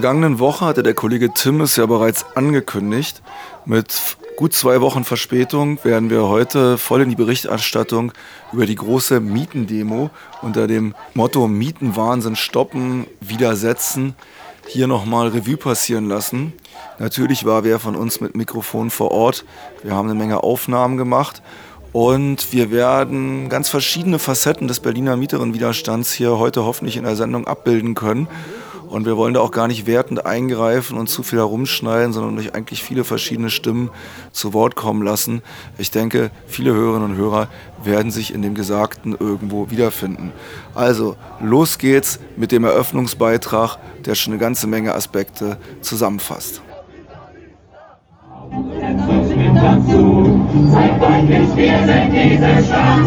Vergangenen Woche hatte der Kollege Tim es ja bereits angekündigt. Mit gut zwei Wochen Verspätung werden wir heute voll in die Berichterstattung über die große Mietendemo unter dem Motto Mietenwahnsinn stoppen, widersetzen hier nochmal Revue passieren lassen. Natürlich war wer von uns mit Mikrofon vor Ort. Wir haben eine Menge Aufnahmen gemacht und wir werden ganz verschiedene Facetten des Berliner Mieterinnenwiderstands hier heute hoffentlich in der Sendung abbilden können. Und wir wollen da auch gar nicht wertend eingreifen und zu viel herumschneiden, sondern euch eigentlich viele verschiedene Stimmen zu Wort kommen lassen. Ich denke, viele Hörerinnen und Hörer werden sich in dem Gesagten irgendwo wiederfinden. Also, los geht's mit dem Eröffnungsbeitrag, der schon eine ganze Menge Aspekte zusammenfasst. Zeigt deutlich, wir sind diese Stadt.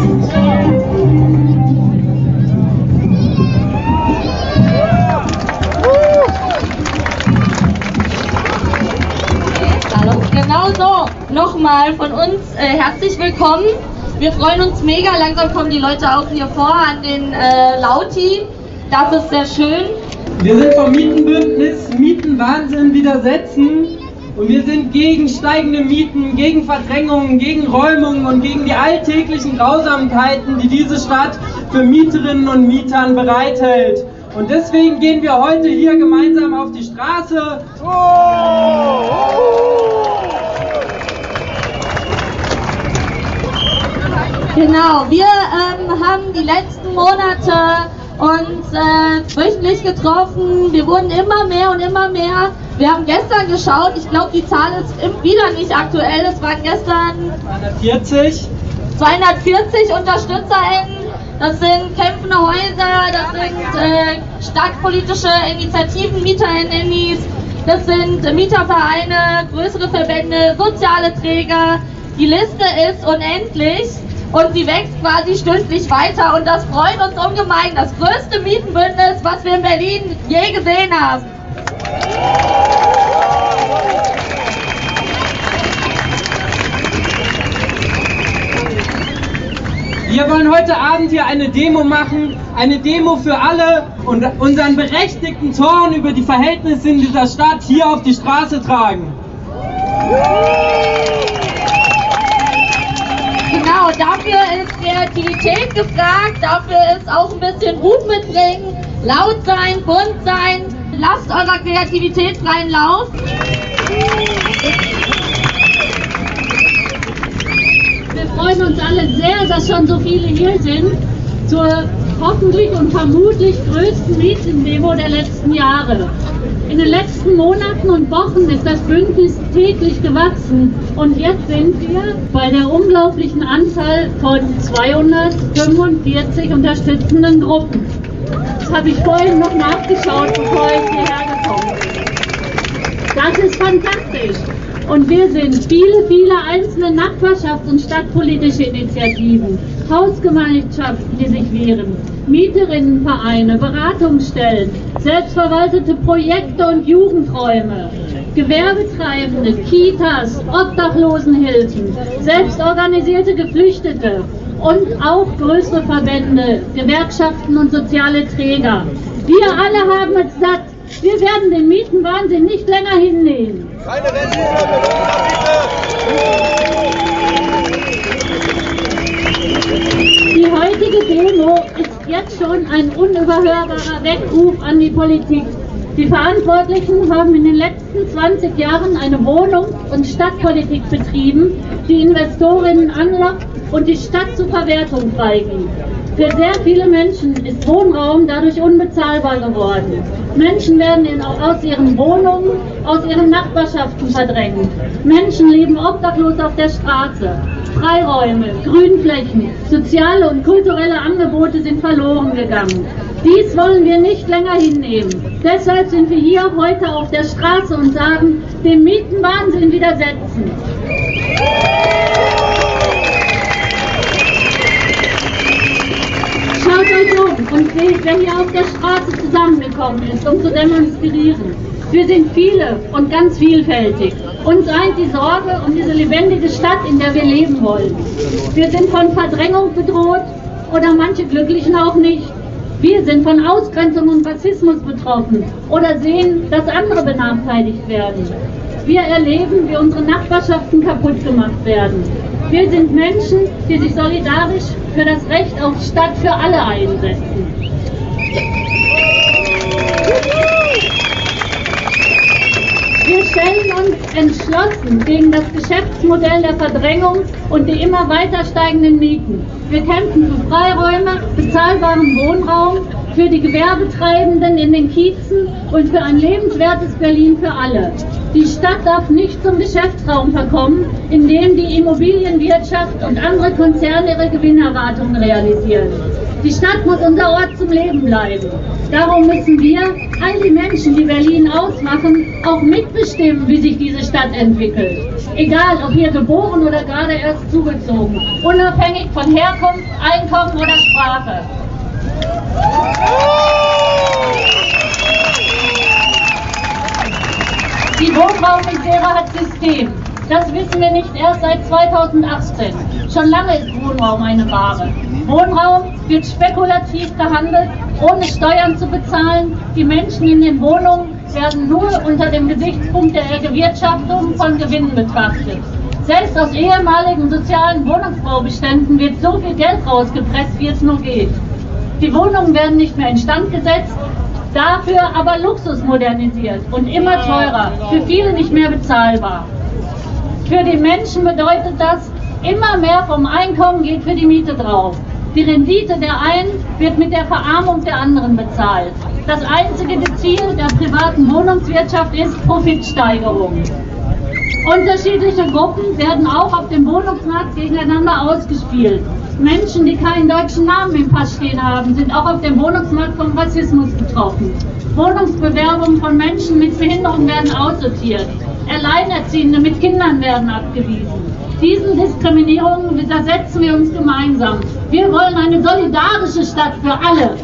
Genau so. Nochmal von uns äh, herzlich willkommen. Wir freuen uns mega. Langsam kommen die Leute auch hier vor an den äh, Lauti. Das ist sehr schön. Wir sind vom Mietenbündnis Mietenwahnsinn widersetzen. Und wir sind gegen steigende Mieten, gegen Verdrängungen, gegen Räumungen und gegen die alltäglichen Grausamkeiten, die diese Stadt für Mieterinnen und Mietern bereithält. Und deswegen gehen wir heute hier gemeinsam auf die Straße. Oh, oh, oh. Genau, wir ähm, haben die letzten Monate uns äh, wöchentlich getroffen. Wir wurden immer mehr und immer mehr. Wir haben gestern geschaut, ich glaube, die Zahl ist wieder nicht aktuell. Es waren gestern 240. 240 UnterstützerInnen. Das sind kämpfende Häuser, das sind äh, stadtpolitische Initiativen, MieterInnen, das sind Mietervereine, größere Verbände, soziale Träger. Die Liste ist unendlich und sie wächst quasi stündlich weiter und das freut uns ungemein. Das größte Mietenbündnis, was wir in Berlin je gesehen haben. Wir wollen heute Abend hier eine Demo machen, eine Demo für alle und unseren berechtigten Zorn über die Verhältnisse in dieser Stadt hier auf die Straße tragen. Genau, dafür ist Kreativität gefragt, dafür ist auch ein bisschen Mut mitbringen, laut sein, bunt sein, lasst eurer Kreativität freien Lauf. Wir freuen uns alle sehr, dass schon so viele hier sind zur hoffentlich und vermutlich größten Mietendemo der letzten Jahre. In den letzten Monaten und Wochen ist das Bündnis täglich gewachsen und jetzt sind wir bei der unglaublichen Anzahl von 245 unterstützenden Gruppen. Das habe ich vorhin noch nachgeschaut, bevor ich hierher gekommen bin. Das ist fantastisch. Und wir sind viele, viele einzelne Nachbarschafts- und stadtpolitische Initiativen, Hausgemeinschaften, die sich wehren, Mieterinnenvereine, Beratungsstellen, selbstverwaltete Projekte und Jugendräume, Gewerbetreibende, Kitas, Obdachlosenhilfen, selbstorganisierte Geflüchtete und auch größere Verbände, Gewerkschaften und soziale Träger. Wir alle haben es satt. Wir werden den Mietenwahnsinn nicht länger hinnehmen. Keine Rendite, Die heutige Demo ist jetzt schon ein unüberhörbarer Weckruf an die Politik. Die Verantwortlichen haben in den letzten 20 Jahren eine Wohnungs- und Stadtpolitik betrieben, die Investorinnen anlockt und die Stadt zur Verwertung freigibt. Für sehr viele Menschen ist Wohnraum dadurch unbezahlbar geworden. Menschen werden in, aus ihren Wohnungen, aus ihren Nachbarschaften verdrängt. Menschen leben obdachlos auf der Straße. Freiräume, Grünflächen, soziale und kulturelle Angebote sind verloren gegangen. Dies wollen wir nicht länger hinnehmen. Deshalb sind wir hier heute auf der Straße und sagen, dem Mietenwahnsinn widersetzen. Um und wer hier auf der Straße zusammengekommen ist, um zu demonstrieren. Wir sind viele und ganz vielfältig. Uns eint die Sorge um diese lebendige Stadt, in der wir leben wollen. Wir sind von Verdrängung bedroht oder manche Glücklichen auch nicht. Wir sind von Ausgrenzung und Rassismus betroffen oder sehen, dass andere benachteiligt werden. Wir erleben, wie unsere Nachbarschaften kaputt gemacht werden. Wir sind Menschen, die sich solidarisch für das Recht auf Stadt für alle einsetzen. Wir stellen uns entschlossen gegen das Geschäftsmodell der Verdrängung und die immer weiter steigenden Mieten. Wir kämpfen für Freiräume, bezahlbaren Wohnraum, für die Gewerbetreibenden in den Kiezen und für ein lebenswertes Berlin für alle. Die Stadt darf nicht zum Geschäftsraum verkommen, in dem die Immobilienwirtschaft und andere Konzerne ihre Gewinnerwartungen realisieren. Die Stadt muss unser Ort zum Leben bleiben. Darum müssen wir, all die Menschen, die Berlin ausmachen, auch mitbestimmen, wie sich diese Stadt entwickelt. Egal, ob hier geboren oder gerade erst zugezogen, unabhängig von Herkunft, Einkommen oder Sprache. Die Wohnraummisere hat System. Das wissen wir nicht erst seit 2018. Schon lange ist Wohnraum eine Ware. Wohnraum wird spekulativ gehandelt, ohne Steuern zu bezahlen. Die Menschen in den Wohnungen werden nur unter dem Gesichtspunkt der Gewirtschaftung von Gewinnen betrachtet. Selbst aus ehemaligen sozialen Wohnungsbaubeständen wird so viel Geld rausgepresst, wie es nur geht. Die Wohnungen werden nicht mehr instand gesetzt, dafür aber Luxus modernisiert und immer teurer, für viele nicht mehr bezahlbar. Für die Menschen bedeutet das, immer mehr vom Einkommen geht für die Miete drauf. Die Rendite der einen wird mit der Verarmung der anderen bezahlt. Das einzige Ziel der privaten Wohnungswirtschaft ist Profitsteigerung. Unterschiedliche Gruppen werden auch auf dem Wohnungsmarkt gegeneinander ausgespielt. Menschen, die keinen deutschen Namen im Pass stehen haben, sind auch auf dem Wohnungsmarkt vom Rassismus betroffen. Wohnungsbewerbungen von Menschen mit Behinderung werden aussortiert. Alleinerziehende mit Kindern werden abgewiesen. Diesen Diskriminierungen widersetzen wir uns gemeinsam. Wir wollen eine solidarische Stadt für alle.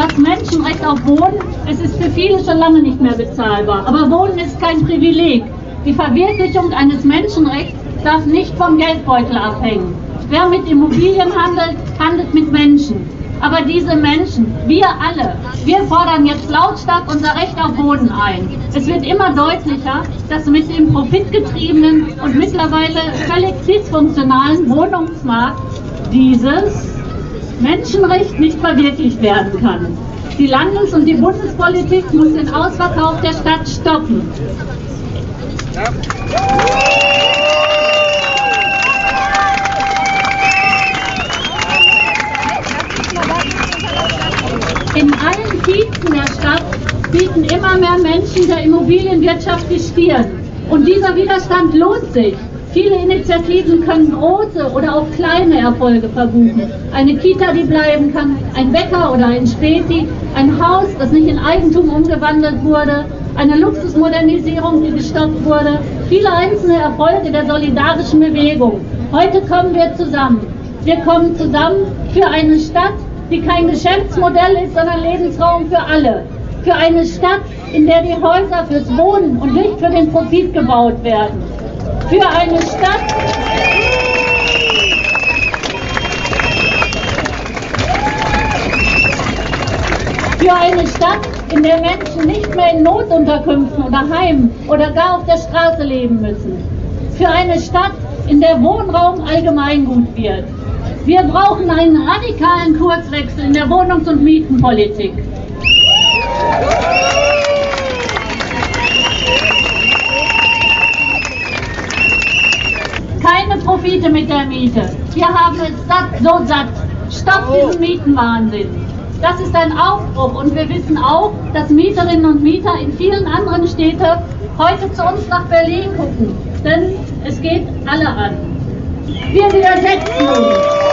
Das Menschenrecht auf Wohnen, es ist für viele schon lange nicht mehr bezahlbar. Aber Wohnen ist kein Privileg. Die Verwirklichung eines Menschenrechts darf nicht vom Geldbeutel abhängen. Wer mit Immobilien handelt, handelt mit Menschen. Aber diese Menschen, wir alle, wir fordern jetzt lautstark unser Recht auf Boden ein. Es wird immer deutlicher, dass mit dem profitgetriebenen und mittlerweile völlig dysfunktionalen Wohnungsmarkt dieses Menschenrecht nicht verwirklicht werden kann. Die Landes- und die Bundespolitik muss den Ausverkauf der Stadt stoppen. In allen Kiezen der Stadt bieten immer mehr Menschen der Immobilienwirtschaft die Stirn. Und dieser Widerstand lohnt sich. Viele Initiativen können große oder auch kleine Erfolge verbuchen. Eine Kita, die bleiben kann, ein Bäcker oder ein Späti, ein Haus, das nicht in Eigentum umgewandelt wurde, eine Luxusmodernisierung, die gestoppt wurde, viele einzelne Erfolge der solidarischen Bewegung. Heute kommen wir zusammen. Wir kommen zusammen für eine Stadt, die kein Geschäftsmodell ist, sondern Lebensraum für alle. Für eine Stadt, in der die Häuser fürs Wohnen und nicht für den Profit gebaut werden. Für eine Stadt, für eine Stadt, in der Menschen nicht mehr in Notunterkünften oder Heimen oder gar auf der Straße leben müssen. Für eine Stadt, in der Wohnraum Allgemeingut wird. Wir brauchen einen radikalen Kurswechsel in der Wohnungs- und Mietenpolitik. Keine Profite mit der Miete. Wir haben es satt, so satt. Stopp diesen Mietenwahnsinn. Das ist ein Aufbruch und wir wissen auch, dass Mieterinnen und Mieter in vielen anderen Städten heute zu uns nach Berlin gucken. Denn es geht alle an. Wir widersetzen uns.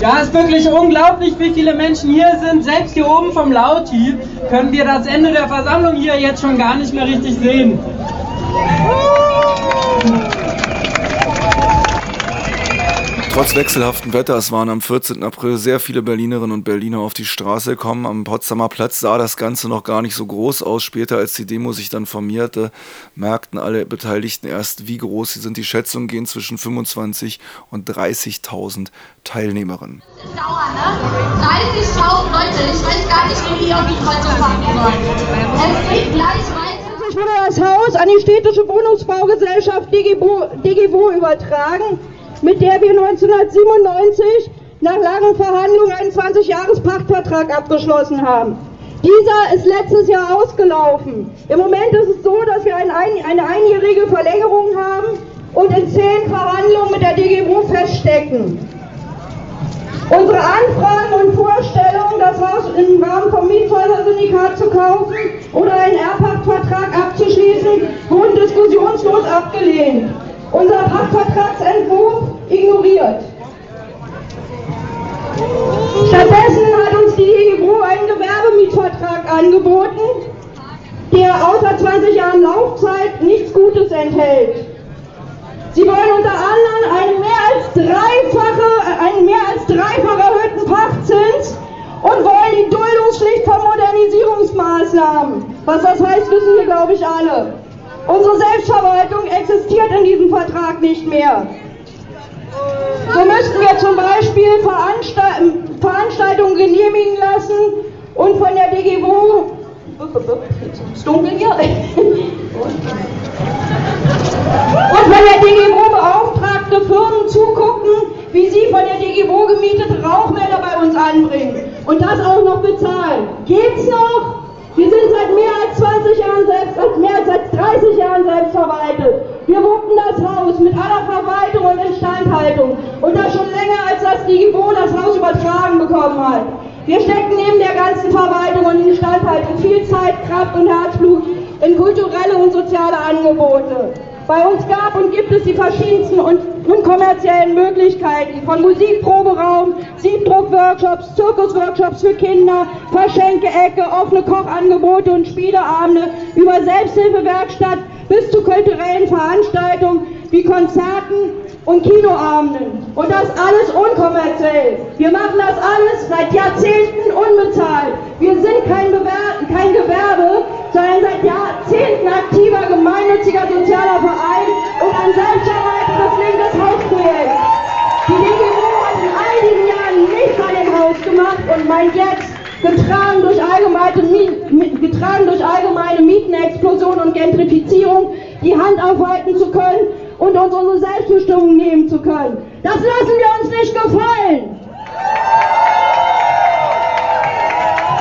Ja, es ist wirklich unglaublich, wie viele Menschen hier sind. Selbst hier oben vom Lauti können wir das Ende der Versammlung hier jetzt schon gar nicht mehr richtig sehen. Trotz wechselhaften Wetters waren am 14. April sehr viele Berlinerinnen und Berliner auf die Straße gekommen. Am Potsdamer Platz sah das Ganze noch gar nicht so groß aus. Später, als die Demo sich dann formierte, merkten alle Beteiligten erst, wie groß sie sind. Die Schätzungen gehen zwischen 25 und 30.000 Teilnehmerinnen. Das ist Dauer, ne? 30.000 Leute, ich weiß gar nicht, wie wir irgendwie heute fangen sollen. Es geht gleich weiter. Ich wurde das Haus an die städtische Wohnungsbaugesellschaft DGWO übertragen mit der wir 1997 nach langen Verhandlungen einen 20-Jahres-Pachtvertrag abgeschlossen haben. Dieser ist letztes Jahr ausgelaufen. Im Moment ist es so, dass wir eine, einjährige Verlängerung haben und in zehn Verhandlungen mit der DGWO feststecken. Unsere Anfragen und Vorstellungen, das Haus im Rahmen vom Miethäuser-Syndikat zu kaufen oder einen Erbpachtvertrag abzuschließen, wurden diskussionslos abgelehnt unser Pachtvertragsentwurf ignoriert. Stattdessen hat uns die DGBRO einen Gewerbemietvertrag angeboten, der außer 20 Jahren Laufzeit nichts Gutes enthält. Sie wollen unter anderem einen mehr als dreifache, als dreifach erhöhten Pachtzins und wollen die Duldungspflicht von Modernisierungsmaßnahmen. Was das heißt, wissen wir, glaube ich, alle. Unsere Selbstverwaltung existiert in diesem Vertrag nicht mehr. So müssten wir zum Beispiel Veranstaltungen genehmigen lassen und von der DGWO ist dunkel. Und von der DGWO beauftragte Firmen zugucken, wie sie von der DGWO gemietete Rauchmelder bei uns anbringen. Und das auch noch bezahlen. Geht's noch? Wir sind seit mehr als 20 Jahren selbst, seit mehr als 30 Jahren selbst verwaltet. Wir wuppen das Haus mit aller Verwaltung und Instandhaltung. Und das schon länger, als das DIGIBO das Haus übertragen bekommen hat. Wir stecken neben der ganzen Verwaltung und Instandhaltung viel Zeit, Kraft und Herzblut in kulturelle und soziale Angebote. Bei uns gab und gibt es die verschiedensten und unkommerziellen Möglichkeiten von Musikproberaum, Siebdruckworkshops, Zirkusworkshops für Kinder, Verschenke-Ecke, offene Kochangebote und Spieleabende, über Selbsthilfewerkstatt bis zu kulturellen Veranstaltungen wie Konzerten und Kinoabenden. Und das alles unkommerziell. Wir machen das alles seit Jahrzehnten unbezahlt. Wir sind kein, Bewer kein Gewerbe, sondern seit Jahrzehnten aktiver gemeinnütziger sozialer Verein und ein selbstverwaltetes linkes Hausprojekt. Die DGO hat in all diesen Jahren nichts an dem Haus gemacht und meint jetzt, getragen durch allgemeine, getragen durch allgemeine Mietenexplosion und Gentrifizierung, die Hand aufhalten zu können und uns unsere Selbstbestimmung nehmen zu können. Das lassen wir uns nicht gefallen.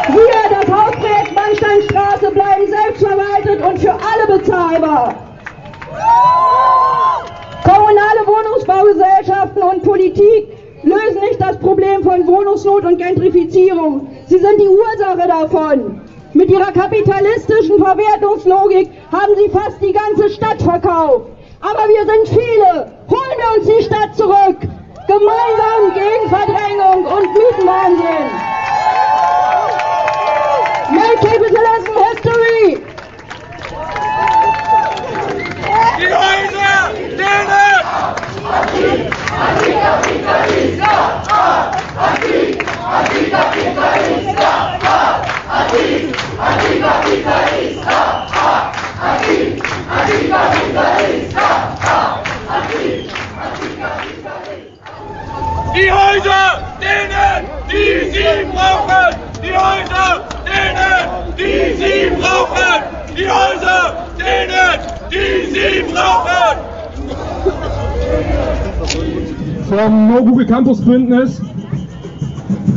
Wir, das Hausprojekt Mannsteinstraße, bleiben selbstverwaltet und für alle bezahlbar. Kommunale Wohnungsbaugesellschaften und Politik lösen nicht das Problem von Wohnungsnot und Gentrifizierung. Sie sind die Ursache davon. Mit ihrer kapitalistischen Verwertungslogik haben sie fast die ganze Stadt verkauft. Aber wir sind viele. Holen wir uns die Stadt zurück. Gemeinsam gegen Verdrängung und Mietenwahnsinn. Make capitalism history. Die Häuser, denen! Antikapitalista! Antikapitalista! Die Häuser, denen, die sie brauchen! Die Häuser, denen, die sie brauchen! Die Häuser, denen, die sie brauchen! Vom No Google Campus Bündnis.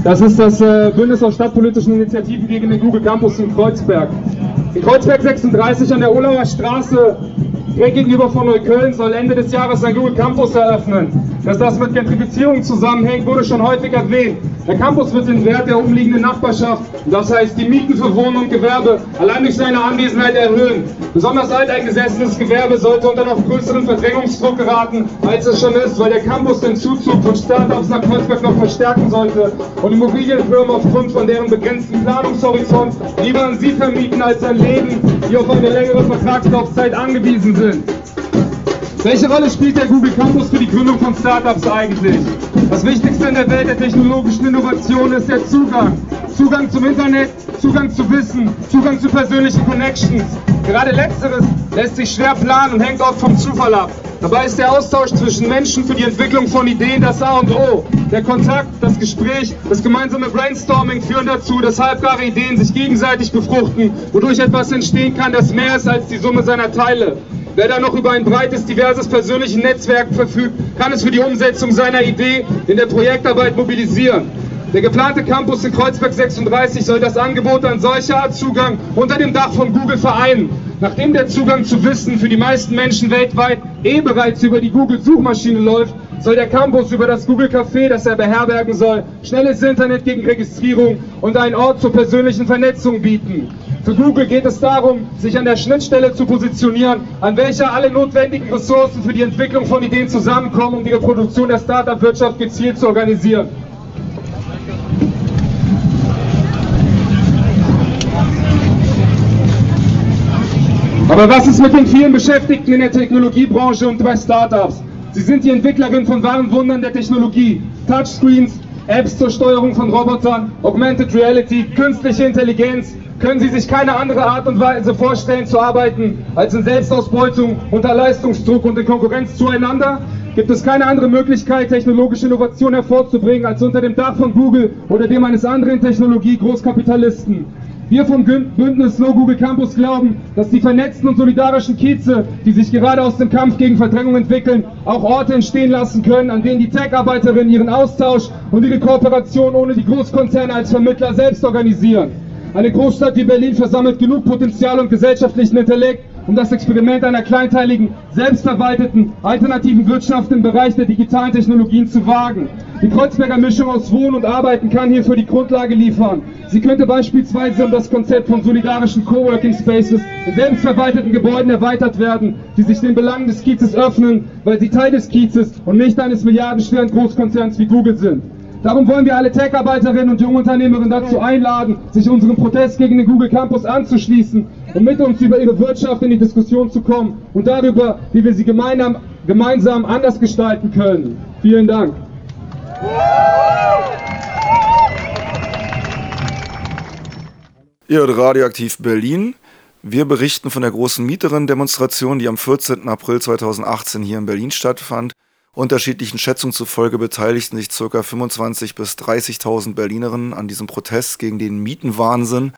Das ist das äh, Bündnis aus stadtpolitischen Initiativen gegen den Google Campus in Kreuzberg. In Kreuzberg 36 an der Olauer Straße direkt gegenüber von Neukölln soll Ende des Jahres ein Google Campus eröffnen. Dass das mit Gentrifizierung zusammenhängt, wurde schon häufig erwähnt. Der Campus wird den Wert der umliegenden Nachbarschaft, das heißt die Mieten für Wohnen und Gewerbe, allein durch seine Anwesenheit erhöhen. Besonders alteingesessenes Gewerbe sollte unter noch größeren Verdrängungsdruck geraten, als es schon ist, weil der Campus den Zuzug von Startups nach Kreuzberg noch verstärken sollte und Immobilienfirmen aufgrund von deren begrenzten Planungshorizont lieber an sie vermieten als an Leben, die auf eine längere Vertragslaufzeit angewiesen sind. Welche Rolle spielt der Google Campus für die Gründung von Startups eigentlich? Das Wichtigste in der Welt der technologischen Innovation ist der Zugang. Zugang zum Internet, Zugang zu Wissen, Zugang zu persönlichen Connections. Gerade letzteres lässt sich schwer planen und hängt oft vom Zufall ab. Dabei ist der Austausch zwischen Menschen für die Entwicklung von Ideen das A und O. Der Kontakt, das Gespräch, das gemeinsame Brainstorming führen dazu, dass halbgare Ideen sich gegenseitig befruchten, wodurch etwas entstehen kann, das mehr ist als die Summe seiner Teile. Wer da noch über ein breites, diverses persönliches Netzwerk verfügt, kann es für die Umsetzung seiner Idee in der Projektarbeit mobilisieren. Der geplante Campus in Kreuzberg 36 soll das Angebot an solcher Art Zugang unter dem Dach von Google vereinen. Nachdem der Zugang zu Wissen für die meisten Menschen weltweit eh bereits über die Google-Suchmaschine läuft, soll der Campus über das Google Café, das er beherbergen soll, schnelles Internet gegen Registrierung und einen Ort zur persönlichen Vernetzung bieten. Für Google geht es darum, sich an der Schnittstelle zu positionieren, an welcher alle notwendigen Ressourcen für die Entwicklung von Ideen zusammenkommen, um die Reproduktion der Startup-Wirtschaft gezielt zu organisieren. Aber was ist mit den vielen Beschäftigten in der Technologiebranche und bei Startups? Sie sind die Entwicklerin von wahren Wundern der Technologie. Touchscreens, Apps zur Steuerung von Robotern, Augmented Reality, künstliche Intelligenz. Können Sie sich keine andere Art und Weise vorstellen zu arbeiten als in Selbstausbeutung, unter Leistungsdruck und in Konkurrenz zueinander? Gibt es keine andere Möglichkeit, technologische Innovation hervorzubringen, als unter dem Dach von Google oder dem eines anderen Technologie-Großkapitalisten? Wir vom Bündnis No Google Campus glauben, dass die vernetzten und solidarischen Kieze, die sich gerade aus dem Kampf gegen Verdrängung entwickeln, auch Orte entstehen lassen können, an denen die Tech-Arbeiterinnen ihren Austausch und ihre Kooperation ohne die Großkonzerne als Vermittler selbst organisieren. Eine Großstadt wie Berlin versammelt genug Potenzial und gesellschaftlichen Intellekt, um das Experiment einer kleinteiligen, selbstverwalteten, alternativen Wirtschaft im Bereich der digitalen Technologien zu wagen. Die Kreuzberger Mischung aus Wohnen und Arbeiten kann hierfür die Grundlage liefern. Sie könnte beispielsweise um das Konzept von solidarischen Coworking Spaces in selbstverwalteten Gebäuden erweitert werden, die sich den Belangen des Kiezes öffnen, weil sie Teil des Kiezes und nicht eines milliardenschweren Großkonzerns wie Google sind. Darum wollen wir alle Tech-Arbeiterinnen und Jungunternehmerinnen dazu einladen, sich unserem Protest gegen den Google Campus anzuschließen und mit uns über ihre Wirtschaft in die Diskussion zu kommen und darüber, wie wir sie gemeinsam, gemeinsam anders gestalten können. Vielen Dank. Ihr hört Radioaktiv Berlin. Wir berichten von der großen Mieterinnen-Demonstration, die am 14. April 2018 hier in Berlin stattfand. Unterschiedlichen Schätzungen zufolge beteiligten sich ca. 25.000 bis 30.000 Berlinerinnen an diesem Protest gegen den Mietenwahnsinn.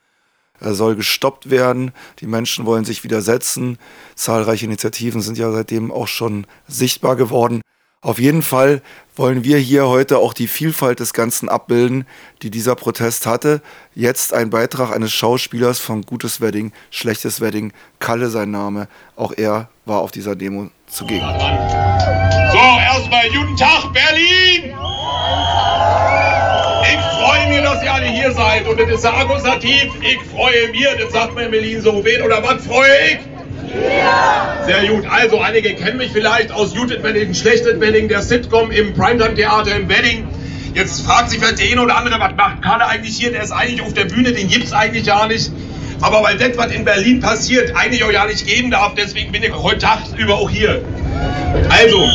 Er soll gestoppt werden. Die Menschen wollen sich widersetzen. Zahlreiche Initiativen sind ja seitdem auch schon sichtbar geworden. Auf jeden Fall wollen wir hier heute auch die Vielfalt des Ganzen abbilden, die dieser Protest hatte. Jetzt ein Beitrag eines Schauspielers von Gutes Wedding, Schlechtes Wedding, Kalle sein Name. Auch er war auf dieser Demo zugegen. So, erstmal guten Tag, Berlin! Ich freue mich, dass ihr alle hier seid. Und das ist ja Akkusativ. Ich freue mich, das sagt man in Berlin so. Wen oder was freue ich? Ja. Sehr gut. Also, einige kennen mich vielleicht aus Judith Wedding, Schlechtes Wedding, der Sitcom im Primetime-Theater im Wedding. Jetzt fragt sich vielleicht der eine oder andere, was macht Kalle eigentlich hier? Der ist eigentlich auf der Bühne, den gibt es eigentlich gar nicht. Aber weil das, was in Berlin passiert, eigentlich auch ja nicht geben darf, deswegen bin ich heute Tag über auch hier. Also,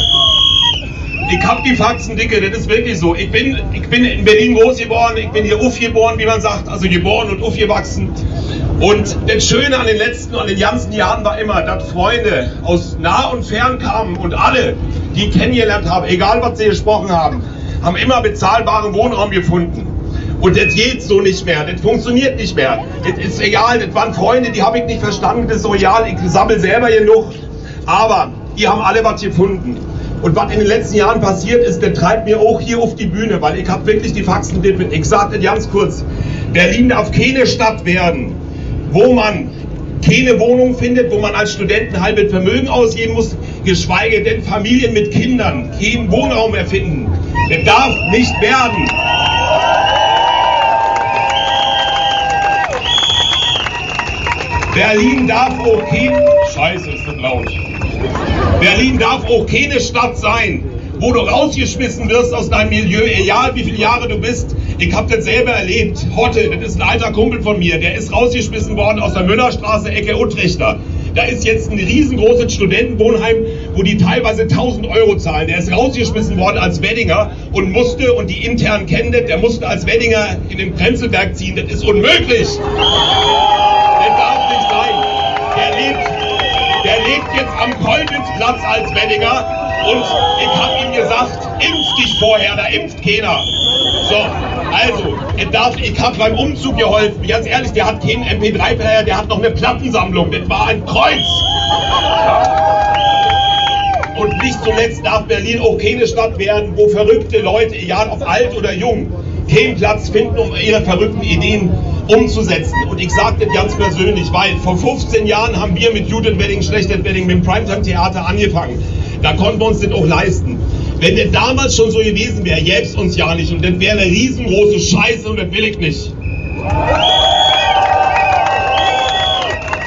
ich hab die Faxen dicke, das ist wirklich so. Ich bin, ich bin in Berlin groß geworden, ich bin hier aufgeboren, wie man sagt, also geboren und aufgewachsen. Und das Schöne an den letzten und den ganzen Jahren war immer, dass Freunde aus nah und fern kamen und alle, die ich kennengelernt habe, egal was sie gesprochen haben, haben immer bezahlbaren Wohnraum gefunden. Und das geht so nicht mehr, das funktioniert nicht mehr. Das ist egal, das waren Freunde, die habe ich nicht verstanden, das ist so egal, ich sammle selber genug. Aber die haben alle was gefunden. Und was in den letzten Jahren passiert ist, der treibt mir auch hier auf die Bühne, weil ich habe wirklich die Faxen mit. Ich sage das ganz kurz. Berlin darf keine Stadt werden, wo man keine Wohnung findet, wo man als Student ein halbes Vermögen ausgeben muss, geschweige denn Familien mit Kindern keinen Wohnraum erfinden. Das darf nicht werden. Berlin darf auch kein... Scheiße, ist das laut. Berlin darf auch keine Stadt sein, wo du rausgeschmissen wirst aus deinem Milieu, egal wie viele Jahre du bist. Ich habe das selber erlebt. Hotte, das ist ein alter Kumpel von mir, der ist rausgeschmissen worden aus der Müllerstraße, Ecke Utrechter. Da ist jetzt ein riesengroßes Studentenwohnheim, wo die teilweise 1000 Euro zahlen. Der ist rausgeschmissen worden als Weddinger und musste, und die intern kennen das, der musste als Weddinger in den Prenzlberg ziehen. Das ist unmöglich. Jetzt am Kolbitzplatz als Weddinger und ich habe ihm gesagt, impf dich vorher, da impft keiner. So, also, ich, habe beim Umzug geholfen. Ganz ehrlich, der hat keinen MP3-Player, der hat noch eine Plattensammlung. Das war ein Kreuz. Und nicht zuletzt darf Berlin auch keine Stadt werden, wo verrückte Leute, egal ob alt oder jung, keinen Platz finden, um ihre verrückten Ideen umzusetzen. Und ich sage das ganz persönlich, weil vor 15 Jahren haben wir mit Judith Wedding, Schlechtet Wedding, mit dem Primetime-Theater angefangen. Da konnten wir uns das auch leisten. Wenn der damals schon so gewesen wäre, gäbe es uns ja nicht. Und das wäre eine riesengroße Scheiße und das will ich nicht.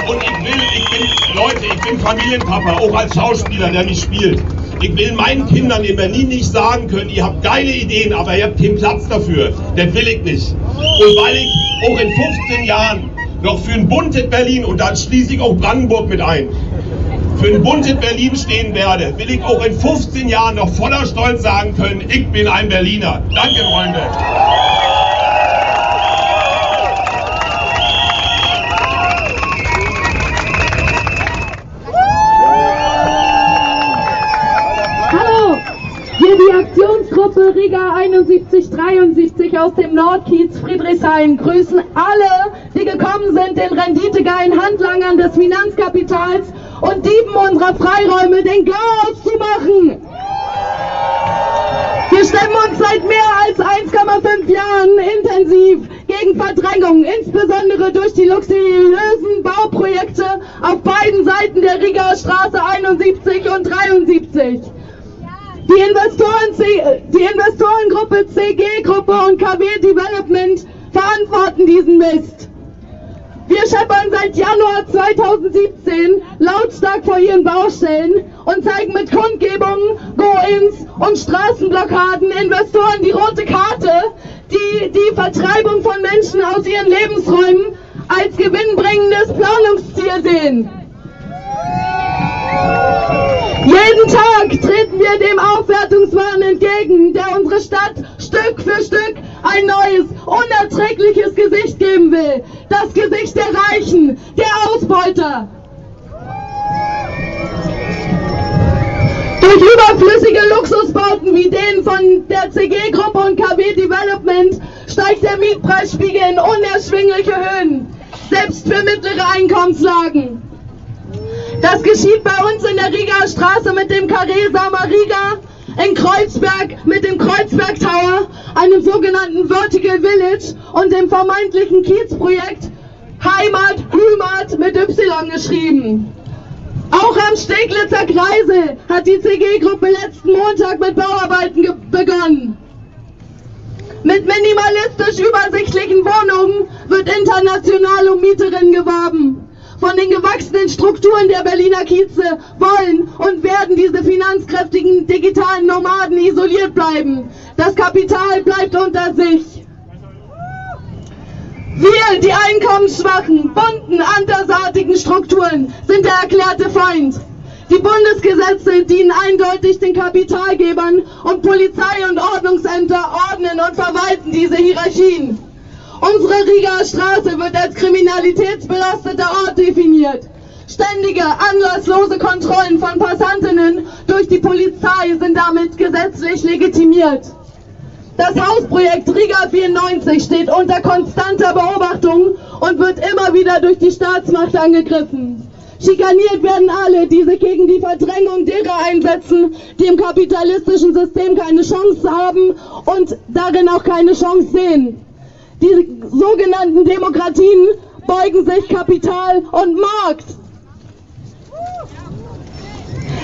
Und ich will, ich bin, Leute, ich bin Familienpapa, auch als Schauspieler, der mich spielt. Ich will meinen Kindern in Berlin nicht sagen können, ihr habt geile Ideen, aber ihr habt keinen Platz dafür. Das will ich nicht. Und weil ich auch in 15 Jahren noch für ein buntes Berlin und dann schließe ich auch Brandenburg mit ein, für ein buntes Berlin stehen werde, will ich auch in 15 Jahren noch voller Stolz sagen können, ich bin ein Berliner. Danke, Freunde. Wir die Aktionsgruppe Riga 7173 aus dem Nordkiez Friedrichshain grüßen alle, die gekommen sind, den renditegeilen Handlangern des Finanzkapitals und Dieben unserer Freiräume den Chaos zu machen. Wir stemmen uns seit mehr als 1,5 Jahren intensiv gegen Verdrängung, insbesondere durch die luxuriösen Bauprojekte auf beiden Seiten der Rigaer Straße 71 und 73. Die, Investoren, die Investorengruppe CG-Gruppe und KW Development verantworten diesen Mist. Wir scheppern seit Januar 2017 lautstark vor ihren Baustellen und zeigen mit Kundgebungen, Go-Ins und Straßenblockaden Investoren die rote Karte, die die Vertreibung von Menschen aus ihren Lebensräumen als gewinnbringendes Planungsziel sehen. Jeden Tag treten wir dem Aufwertungswahn entgegen, der unsere Stadt Stück für Stück ein neues, unerträgliches Gesicht geben will. Das Gesicht der Reichen, der Ausbeuter. Durch überflüssige Luxusbauten wie den von der CG-Gruppe und KW Development steigt der Mietpreisspiegel in unerschwingliche Höhen, selbst für mittlere Einkommenslagen. Das geschieht bei uns in der Rigaer Straße mit dem Carré Sama Riga, in Kreuzberg mit dem Kreuzberg Tower, einem sogenannten Vertical Village und dem vermeintlichen Kiezprojekt Heimat, Hümat mit Y geschrieben. Auch am Steglitzer Kreisel hat die CG-Gruppe letzten Montag mit Bauarbeiten begonnen. Mit minimalistisch übersichtlichen Wohnungen wird international um Mieterinnen geworben. Von den gewachsenen Strukturen der Berliner Kieze wollen und werden diese finanzkräftigen digitalen Nomaden isoliert bleiben. Das Kapital bleibt unter sich. Wir, die einkommensschwachen, bunten, andersartigen Strukturen, sind der erklärte Feind. Die Bundesgesetze dienen eindeutig den Kapitalgebern und Polizei und Ordnungsämter ordnen und verwalten diese Hierarchien. Unsere Rigaer Straße wird als kriminalitätsbelasteter Ort definiert. Ständige, anlasslose Kontrollen von Passantinnen durch die Polizei sind damit gesetzlich legitimiert. Das Hausprojekt Riga 94 steht unter konstanter Beobachtung und wird immer wieder durch die Staatsmacht angegriffen. Schikaniert werden alle, die sich gegen die Verdrängung derer einsetzen, die im kapitalistischen System keine Chance haben und darin auch keine Chance sehen. Die sogenannten Demokratien beugen sich Kapital und Markt.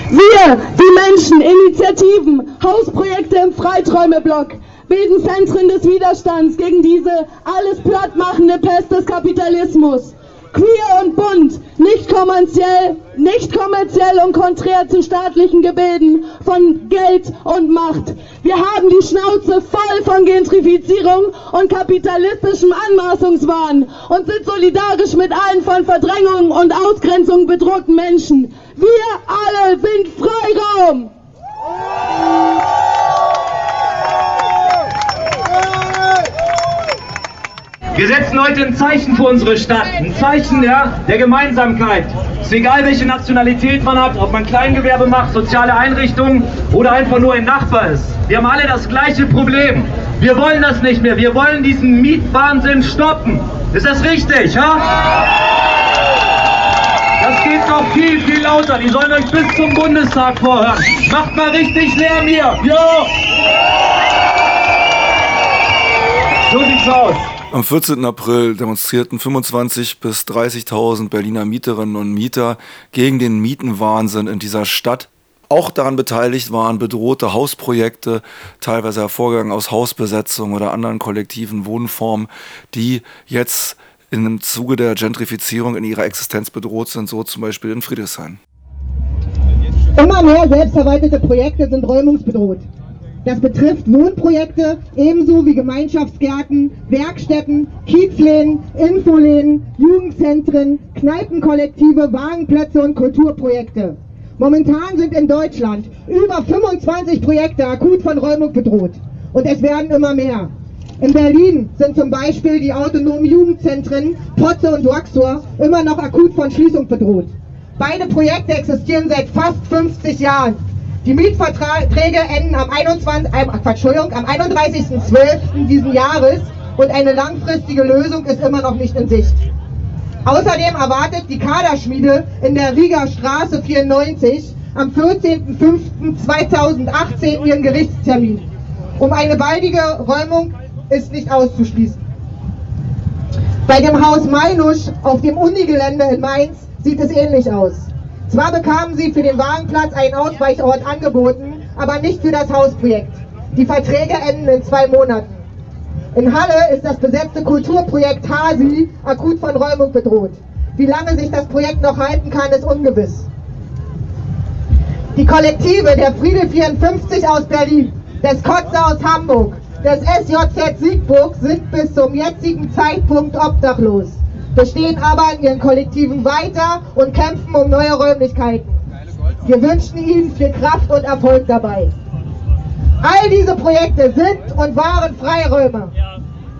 Wir, die Menschen, Initiativen, Hausprojekte im Freiträumeblock, bilden Zentren des Widerstands gegen diese alles plattmachende Pest des Kapitalismus. Queer und bunt, nicht kommerziell, nicht kommerziell und konträr zu staatlichen Gebilden von Geld und Macht. Wir haben die Schnauze voll von Gentrifizierung und kapitalistischem Anmaßungswahn und sind solidarisch mit allen von Verdrängung und Ausgrenzung bedrohten Menschen. Wir alle sind Freiraum! Wir setzen heute ein Zeichen für unsere Stadt. Ein Zeichen ja, der Gemeinsamkeit. Es ist egal, welche Nationalität man hat, ob man Kleingewerbe macht, soziale Einrichtungen oder einfach nur ein Nachbar ist. Wir haben alle das gleiche Problem. Wir wollen das nicht mehr. Wir wollen diesen Mietwahnsinn stoppen. Ist das richtig? Ha? Das geht noch viel, viel lauter. Die sollen euch bis zum Bundestag vorhören. Macht mal richtig Lärm hier. Jo! So sieht's aus. Am 14. April demonstrierten 25.000 bis 30.000 Berliner Mieterinnen und Mieter gegen den Mietenwahnsinn in dieser Stadt. Auch daran beteiligt waren bedrohte Hausprojekte, teilweise hervorgegangen aus Hausbesetzung oder anderen kollektiven Wohnformen, die jetzt im Zuge der Gentrifizierung in ihrer Existenz bedroht sind, so zum Beispiel in Friedrichshain. Immer mehr selbstverwaltete Projekte sind räumungsbedroht. Das betrifft Wohnprojekte ebenso wie Gemeinschaftsgärten, Werkstätten, Kiezläden, Infoläden, Jugendzentren, Kneipenkollektive, Wagenplätze und Kulturprojekte. Momentan sind in Deutschland über 25 Projekte akut von Räumung bedroht. Und es werden immer mehr. In Berlin sind zum Beispiel die autonomen Jugendzentren Potze und Waxor immer noch akut von Schließung bedroht. Beide Projekte existieren seit fast 50 Jahren. Die Mietverträge enden am, 21, äh, Entschuldigung, am 31.12. diesen Jahres und eine langfristige Lösung ist immer noch nicht in Sicht. Außerdem erwartet die Kaderschmiede in der Rieger Straße 94 am 14.05.2018 ihren Gerichtstermin. Um eine baldige Räumung ist nicht auszuschließen. Bei dem Haus Meinusch auf dem Unigelände in Mainz sieht es ähnlich aus. Zwar bekamen sie für den Wagenplatz einen Ausweichort angeboten, aber nicht für das Hausprojekt. Die Verträge enden in zwei Monaten. In Halle ist das besetzte Kulturprojekt Hasi akut von Räumung bedroht. Wie lange sich das Projekt noch halten kann, ist ungewiss. Die Kollektive der Friedel 54 aus Berlin, des Kotze aus Hamburg, des SJZ Siegburg sind bis zum jetzigen Zeitpunkt obdachlos, bestehen aber in ihren Kollektiven weiter und kämpfen um neue Räumlichkeiten. Wir wünschen ihnen viel Kraft und Erfolg dabei. All diese Projekte sind und waren Freiräume.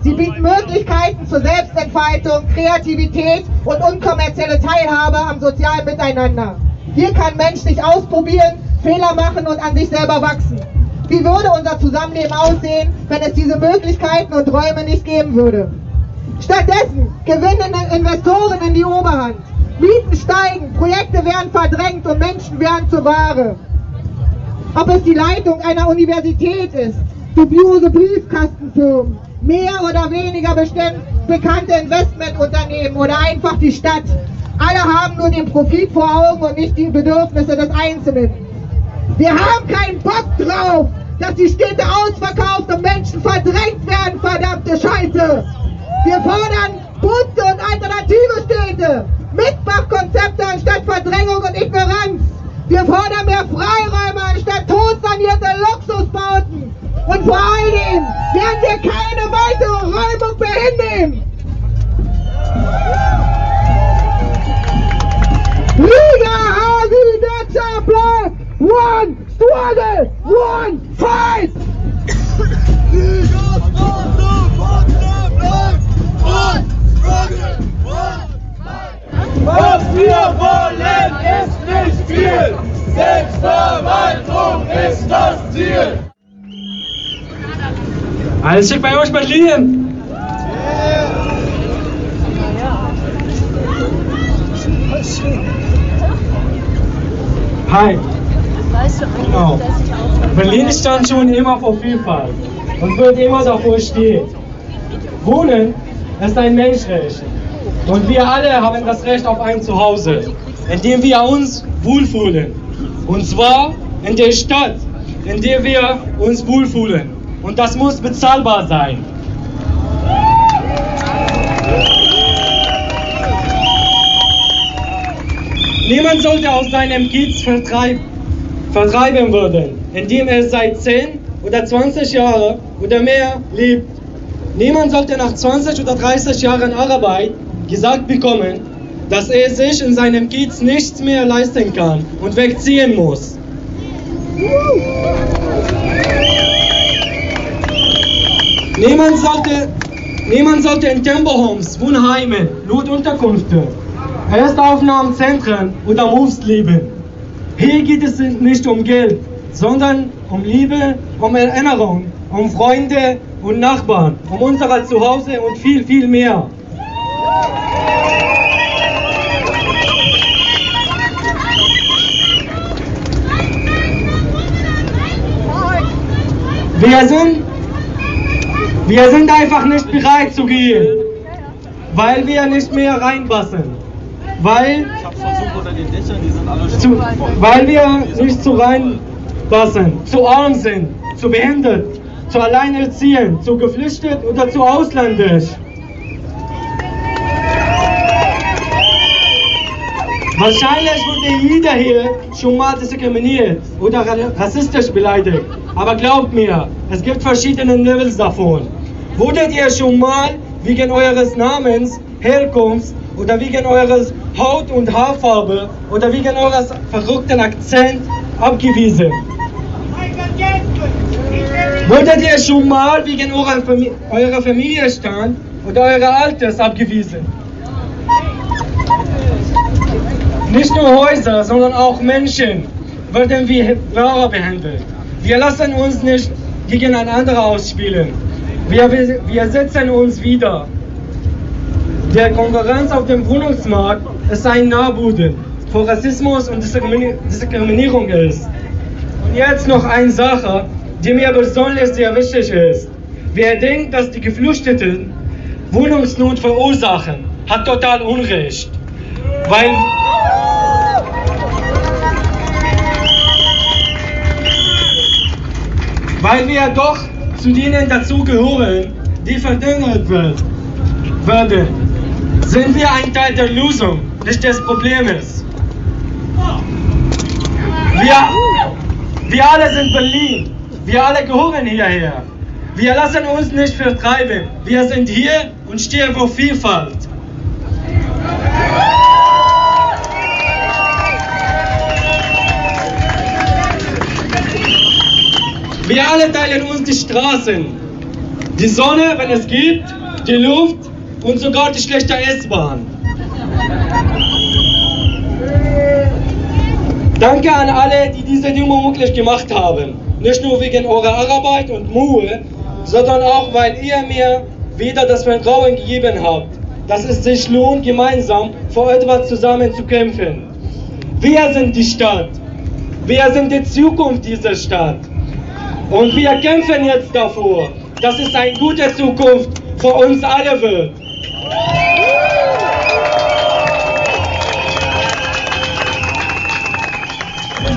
Sie bieten Möglichkeiten zur Selbstentfaltung, Kreativität und unkommerzielle Teilhabe am sozialen Miteinander. Hier kann Mensch sich ausprobieren, Fehler machen und an sich selber wachsen. Wie würde unser Zusammenleben aussehen, wenn es diese Möglichkeiten und Räume nicht geben würde? Stattdessen gewinnen Investoren in die Oberhand. Mieten steigen, Projekte werden verdrängt und Menschen werden zur Ware. Ob es die Leitung einer Universität ist, dubiose Briefkastenfirmen, mehr oder weniger bestimmt bekannte Investmentunternehmen oder einfach die Stadt. Alle haben nur den Profit vor Augen und nicht die Bedürfnisse des Einzelnen. Wir haben keinen Bock drauf, dass die Städte ausverkauft und Menschen verdrängt werden, verdammte Scheiße. Wir fordern bunte Alles schick bei euch Berlin. Hi. Genau. Berlin stand schon immer vor Vielfalt und wird immer davor stehen. Wohnen ist ein Menschenrecht. Und wir alle haben das Recht auf ein Zuhause, in dem wir uns wohlfühlen. Und zwar in der Stadt, in der wir uns wohlfühlen. Und das muss bezahlbar sein. Niemand sollte aus seinem Kiez vertreib vertreiben werden, indem er seit 10 oder 20 Jahren oder mehr lebt. Niemand sollte nach 20 oder 30 Jahren Arbeit gesagt bekommen, dass er sich in seinem Kiez nichts mehr leisten kann und wegziehen muss. Niemand sollte, niemand sollte in Tempohomes, Wohnheimen, Notunterkünfte, Erstaufnahmezentren oder Moves leben. Hier geht es nicht um Geld, sondern um Liebe, um Erinnerung, um Freunde und Nachbarn, um unser Zuhause und viel, viel mehr. Wir sind, wir sind einfach nicht bereit zu gehen, weil wir nicht mehr reinpassen. Weil, zu, weil wir nicht zu reinpassen, zu arm sind, zu behindert, zu alleinerziehend, zu geflüchtet oder zu ausländisch. Wahrscheinlich wurde jeder hier schon mal diskriminiert oder rassistisch beleidigt. Aber glaubt mir, es gibt verschiedene Levels davon. Wurdet ihr schon mal wegen eures Namens, Herkunft oder wegen eures Haut- und Haarfarbe oder wegen eures verrückten Akzent abgewiesen? Wurdet ihr schon mal wegen eurer, Famili eurer Familienstand oder eurer Alters abgewiesen? Nicht nur Häuser, sondern auch Menschen werden wie Ware behandelt. Wir lassen uns nicht gegeneinander ausspielen. Wir, wir setzen uns wieder. Der Konkurrenz auf dem Wohnungsmarkt ist ein Nahboden vor Rassismus und Diskriminierung ist. Und jetzt noch eine Sache, die mir besonders sehr wichtig ist. Wer denkt, dass die Geflüchteten Wohnungsnot verursachen, hat total Unrecht. Weil weil wir doch zu denen dazugehören, die verdüngert werden, sind wir ein Teil der Lösung, nicht des Problems. Wir, wir alle sind Berlin, wir alle gehören hierher. Wir lassen uns nicht vertreiben. Wir sind hier und stehen für Vielfalt. Wir alle teilen uns die Straßen, die Sonne, wenn es gibt, die Luft und sogar die schlechte S-Bahn. Danke an alle, die diese Demo möglich gemacht haben. Nicht nur wegen eurer Arbeit und Mühe, sondern auch, weil ihr mir wieder das Vertrauen gegeben habt, dass es sich lohnt, gemeinsam für etwas zusammen zu kämpfen. Wir sind die Stadt. Wir sind die Zukunft dieser Stadt. Und wir kämpfen jetzt davor, dass es eine gute Zukunft für uns alle wird.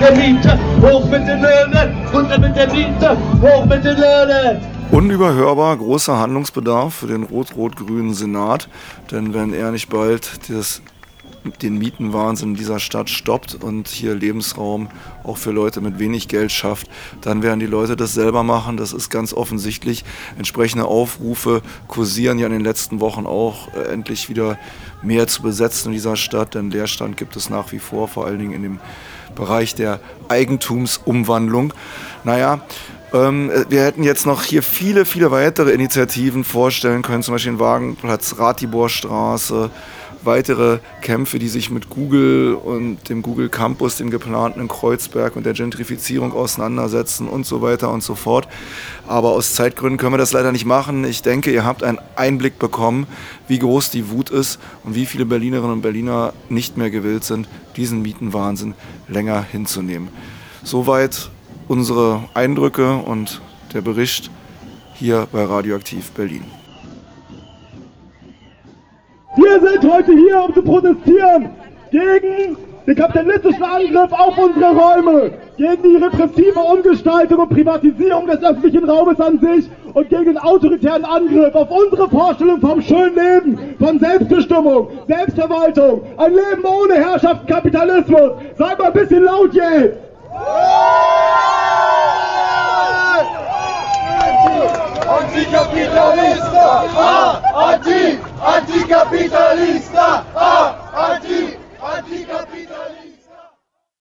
der Miete, hoch mit den Löhnen, runter mit der Miete, hoch mit den Löhnen. Unüberhörbar großer Handlungsbedarf für den rot-rot-grünen Senat, denn wenn er nicht bald das den Mietenwahnsinn dieser Stadt stoppt und hier Lebensraum auch für Leute mit wenig Geld schafft, dann werden die Leute das selber machen. Das ist ganz offensichtlich. Entsprechende Aufrufe kursieren ja in den letzten Wochen auch, äh, endlich wieder mehr zu besetzen in dieser Stadt, denn Leerstand gibt es nach wie vor, vor allen Dingen in dem Bereich der Eigentumsumwandlung. Naja, ähm, wir hätten jetzt noch hier viele, viele weitere Initiativen vorstellen können, zum Beispiel den Wagenplatz Ratiborstraße, weitere Kämpfe, die sich mit Google und dem Google Campus, dem geplanten in Kreuzberg und der Gentrifizierung auseinandersetzen und so weiter und so fort. Aber aus Zeitgründen können wir das leider nicht machen. Ich denke, ihr habt einen Einblick bekommen, wie groß die Wut ist und wie viele Berlinerinnen und Berliner nicht mehr gewillt sind, diesen Mietenwahnsinn länger hinzunehmen. Soweit unsere Eindrücke und der Bericht hier bei Radioaktiv Berlin. Wir sind heute hier, um zu protestieren gegen den kapitalistischen Angriff auf unsere Räume, gegen die repressive Umgestaltung und Privatisierung des öffentlichen Raumes an sich und gegen den autoritären Angriff auf unsere Vorstellung vom schönen Leben, von Selbstbestimmung, Selbstverwaltung, ein Leben ohne Herrschaftskapitalismus. Seid mal ein bisschen laut jetzt! Anticapitalista! Ah, anti, anticapitalista! Ah, anti, anticapitalista!